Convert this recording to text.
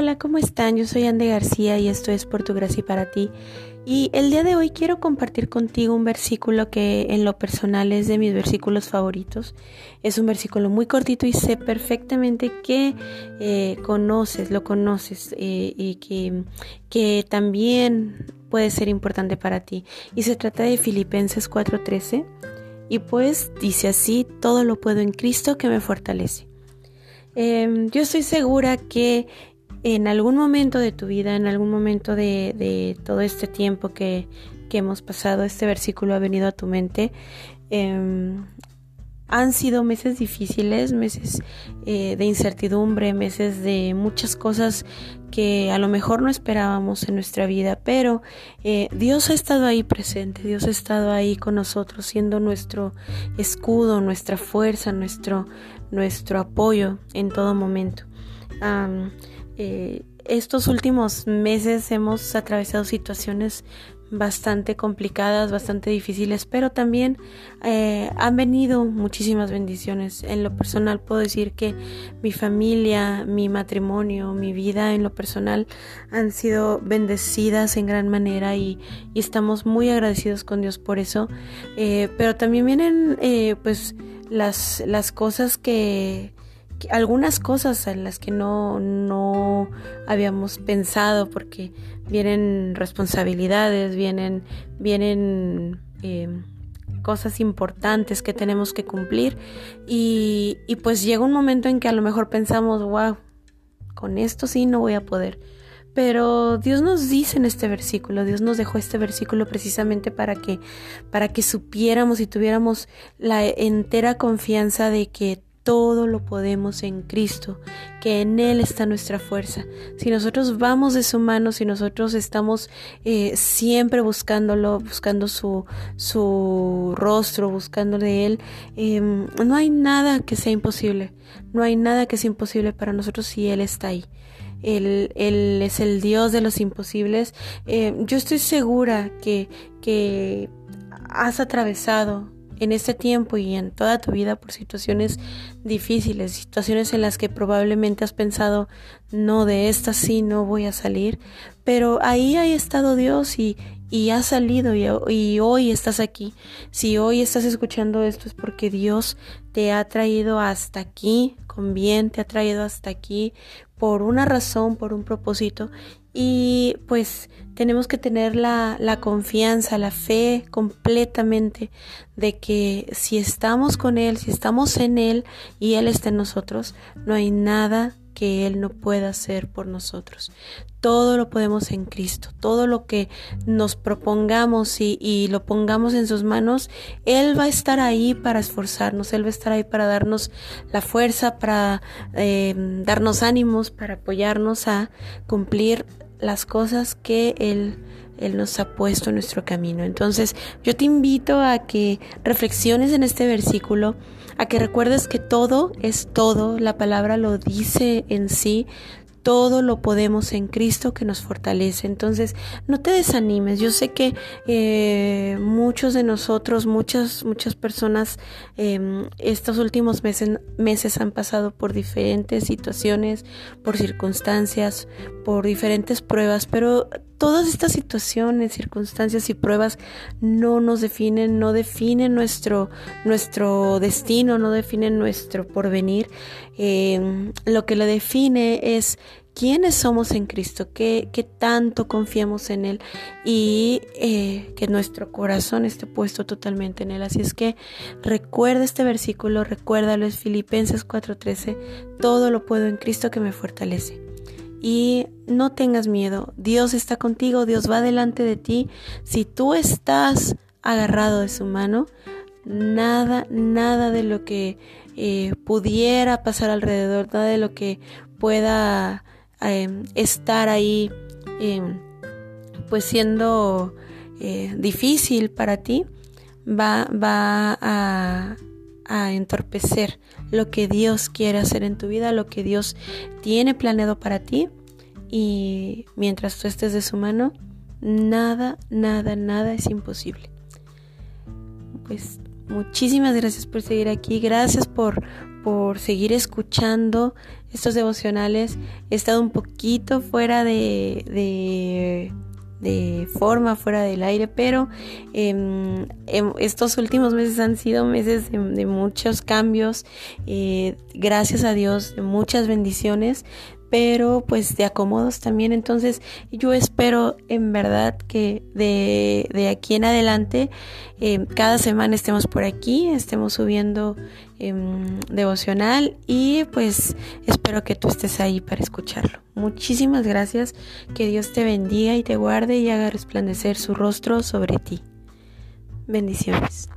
Hola, ¿cómo están? Yo soy Ande García y esto es Por tu gracia y para ti. Y el día de hoy quiero compartir contigo un versículo que en lo personal es de mis versículos favoritos. Es un versículo muy cortito y sé perfectamente que eh, conoces, lo conoces eh, y que, también puede ser importante para ti. Y se trata de Filipenses 4:13. Y pues dice así, todo lo puedo en Cristo que me fortalece. Em, yo estoy segura que en algún momento de tu vida, en algún momento de, todo este tiempo que, hemos pasado, este versículo ha venido a tu mente. Em, han sido meses difíciles, meses eh, de incertidumbre, meses de muchas cosas que a lo mejor no esperábamos en nuestra vida, pero eh, Dios ha estado ahí presente, Dios ha estado ahí con nosotros, siendo nuestro escudo, nuestra fuerza, nuestro, nuestro apoyo en todo momento. Eh, estos últimos meses hemos atravesado situaciones bastante complicadas, bastante difíciles, pero también eh, han venido muchísimas bendiciones. En lo personal puedo decir que mi familia, mi matrimonio, mi vida en lo personal han sido bendecidas en gran manera y, estamos muy agradecidos con Dios por eso. Eh, pero también vienen pues las, las cosas que algunas cosas en las que no, no habíamos pensado porque vienen responsabilidades, vienen, vienen em, cosas importantes que tenemos que cumplir y, y pues llega un momento en que a lo mejor pensamos, wow, con esto sí no voy a poder. Pero Dios nos dice en este versículo, Dios nos dejó este versículo precisamente para que para que supiéramos y tuviéramos la entera confianza de que todo lo podemos en Cristo, que en Él está nuestra fuerza. Si nosotros vamos de su mano, si nosotros estamos eh, siempre buscándolo, buscando su, su rostro, buscando de Él, em, no hay nada que sea imposible. No hay nada que sea imposible para nosotros si Él está ahí. Él, él es el Dios de los imposibles. Em, yo estoy segura que, que has atravesado en este tiempo y en toda tu vida por situaciones difíciles, situaciones en las que probablemente has pensado, no, de esta sí no voy a salir, pero ahí ha estado Dios y, y has salido y, y, hoy estás aquí. Si hoy estás escuchando esto es porque Dios te ha traído hasta aquí con bien, te ha traído hasta aquí por una razón, por un propósito y pues tenemos que tener la, la, confianza, la fe completamente de que si estamos con Él, si estamos en Él y Él está en nosotros, no hay nada que Él no pueda hacer por nosotros. Todo lo podemos en Cristo, todo lo que nos propongamos y, lo pongamos en sus manos, Él va a estar ahí para esforzarnos, Él va a estar ahí para darnos la fuerza, para eh, darnos ánimos, para apoyarnos a cumplir las cosas que Él, Él nos ha puesto en nuestro camino. Entonces yo te invito a que reflexiones en este versículo, a que recuerdes que todo es todo, la palabra lo dice en sí, todo lo podemos en Cristo que nos fortalece. Entonces, no te desanimes. Yo sé que eh, muchos de nosotros, muchas, muchas personas, em, estos últimos meses, meses han pasado por diferentes situaciones, por circunstancias, por diferentes pruebas, pero todas estas situaciones, circunstancias y pruebas no nos definen, no definen nuestro, nuestro destino, no definen nuestro porvenir. Em, lo que lo define es quiénes somos en Cristo, qué, tanto confiamos en Él y eh, que nuestro corazón esté puesto totalmente en Él. Así es que recuerda este versículo, recuérdalo, es Filipenses 4:13, todo lo puedo en Cristo que me fortalece. Y no tengas miedo, Dios está contigo, Dios va delante de ti. Si tú estás agarrado de su mano, nada, nada de lo que eh, pudiera pasar alrededor, nada de lo que pueda em, estar ahí, em, pues siendo eh, difícil para ti, va, va a, a entorpecer lo que Dios quiere hacer en tu vida, lo que Dios tiene planeado para ti. Y mientras tú estés de su mano, nada, nada, nada es imposible. Pues muchísimas gracias por seguir aquí, gracias por, por seguir escuchando estos devocionales. He estado un poquito fuera de, de, de forma, fuera del aire, pero em, estos últimos meses han sido meses de, muchos cambios. Eh, gracias a Dios, de muchas bendiciones pero pues de acomodos también. Entonces yo espero en verdad que de, de aquí en adelante eh, cada semana estemos por aquí, estemos subiendo em, devocional y pues espero que tú estés ahí para escucharlo. Muchísimas gracias, que Dios te bendiga y te guarde y haga resplandecer su rostro sobre ti. Bendiciones.